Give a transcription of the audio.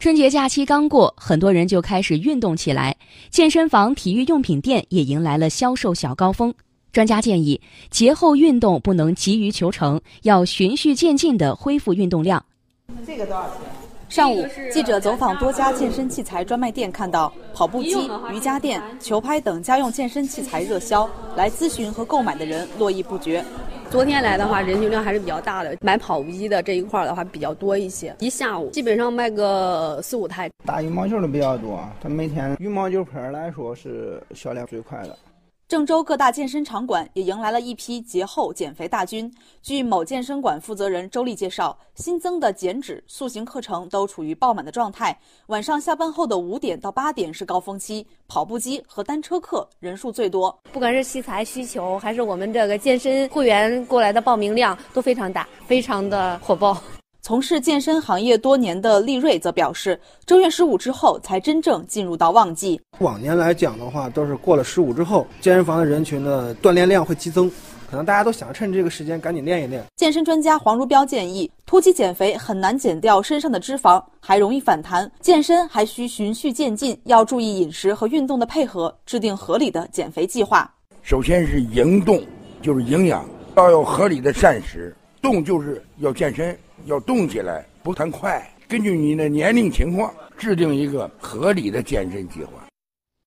春节假期刚过，很多人就开始运动起来，健身房、体育用品店也迎来了销售小高峰。专家建议，节后运动不能急于求成，要循序渐进地恢复运动量。这个多少钱？上午，记者走访多家健身器材专卖店，看到跑步机、瑜伽垫、球拍等家用健身器材热销，来咨询和购买的人络绎不绝。昨天来的话，人流量还是比较大的。买跑步机的这一块的话比较多一些，一下午基本上卖个四五台。打羽毛球的比较多，他每天羽毛球拍来说是销量最快的。郑州各大健身场馆也迎来了一批节后减肥大军。据某健身馆负责人周丽介绍，新增的减脂、塑形课程都处于爆满的状态。晚上下班后的五点到八点是高峰期，跑步机和单车课人数最多。不管是器材需求，还是我们这个健身会员过来的报名量都非常大，非常的火爆。从事健身行业多年的利瑞则表示，正月十五之后才真正进入到旺季。往年来讲的话，都是过了十五之后，健身房的人群的锻炼量会激增，可能大家都想趁这个时间赶紧练一练。健身专家黄如标建议，突击减肥很难减掉身上的脂肪，还容易反弹。健身还需循序渐进，要注意饮食和运动的配合，制定合理的减肥计划。首先是营动，就是营养，要有合理的膳食；动就是要健身。要动起来，不谈快。根据你的年龄情况，制定一个合理的健身计划。